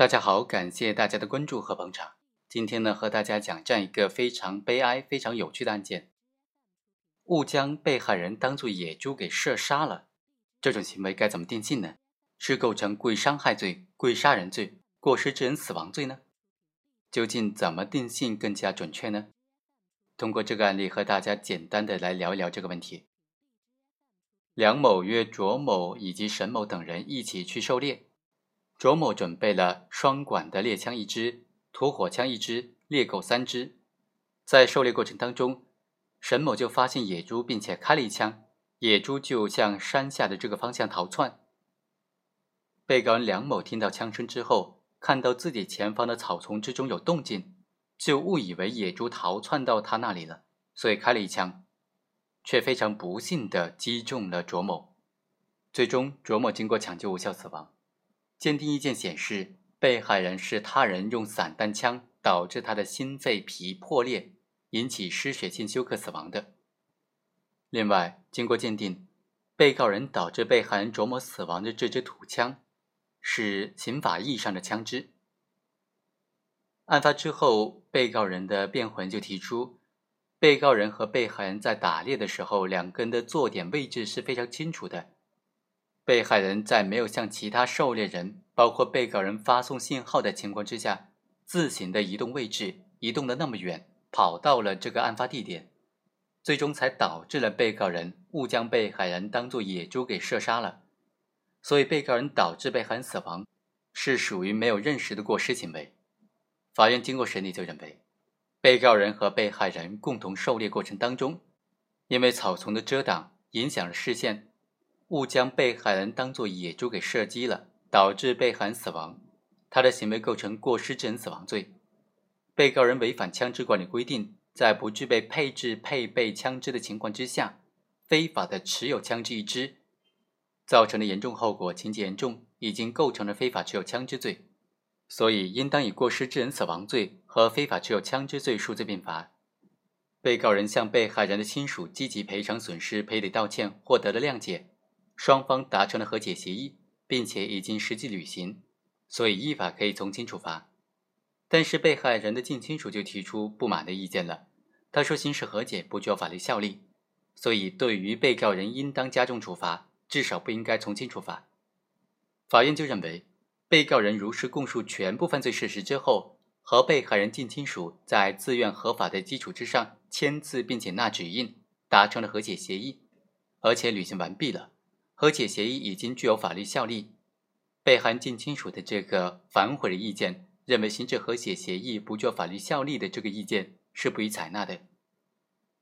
大家好，感谢大家的关注和捧场。今天呢，和大家讲这样一个非常悲哀、非常有趣的案件：误将被害人当作野猪给射杀了。这种行为该怎么定性呢？是构成故意伤害罪、故意杀人罪、过失致人死亡罪呢？究竟怎么定性更加准确呢？通过这个案例和大家简单的来聊一聊这个问题。梁某约卓某以及沈某等人一起去狩猎。卓某准备了双管的猎枪一支、土火枪一支、猎狗三支。在狩猎过程当中，沈某就发现野猪，并且开了一枪，野猪就向山下的这个方向逃窜。被告人梁某听到枪声之后，看到自己前方的草丛之中有动静，就误以为野猪逃窜到他那里了，所以开了一枪，却非常不幸的击中了卓某。最终，卓某经过抢救无效死亡。鉴定意见显示，被害人是他人用散弹枪导致他的心肺皮破裂，引起失血性休克死亡的。另外，经过鉴定，被告人导致被害人卓某死亡的这支土枪，是刑法意义上的枪支。案发之后，被告人的辩护人就提出，被告人和被害人在打猎的时候，两个人的坐点位置是非常清楚的。被害人在没有向其他狩猎人，包括被告人发送信号的情况之下，自行的移动位置，移动的那么远，跑到了这个案发地点，最终才导致了被告人误将被害人当作野猪给射杀了。所以，被告人导致被害人死亡，是属于没有认识的过失行为。法院经过审理就认为，被告人和被害人共同狩猎过程当中，因为草丛的遮挡影响了视线。误将被害人当作野猪给射击了，导致被害人死亡，他的行为构成过失致人死亡罪。被告人违反枪支管理规定，在不具备配置配备枪支的情况之下，非法的持有枪支一支，造成的严重后果情节严重，已经构成了非法持有枪支罪，所以应当以过失致人死亡罪和非法持有枪支罪数罪并罚。被告人向被害人的亲属积极赔偿损失、赔礼道歉，获得了谅解。双方达成了和解协议，并且已经实际履行，所以依法可以从轻处罚。但是被害人的近亲属就提出不满的意见了。他说：“刑事和解不具有法律效力，所以对于被告人应当加重处罚，至少不应该从轻处罚。”法院就认为，被告人如实供述全部犯罪事实之后，和被害人近亲属在自愿合法的基础之上签字并且捺指印，达成了和解协议，而且履行完毕了。和解协议已经具有法律效力，被害人近亲属的这个反悔的意见，认为刑事和解协议不具有法律效力的这个意见是不予采纳的。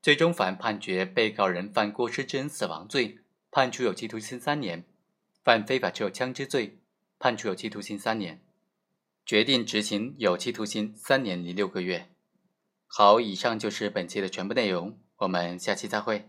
最终，法院判决被告人犯过失致人死亡罪，判处有期徒刑三年；犯非法持有枪支罪，判处有期徒刑三年，决定执行有期徒刑三年零六个月。好，以上就是本期的全部内容，我们下期再会。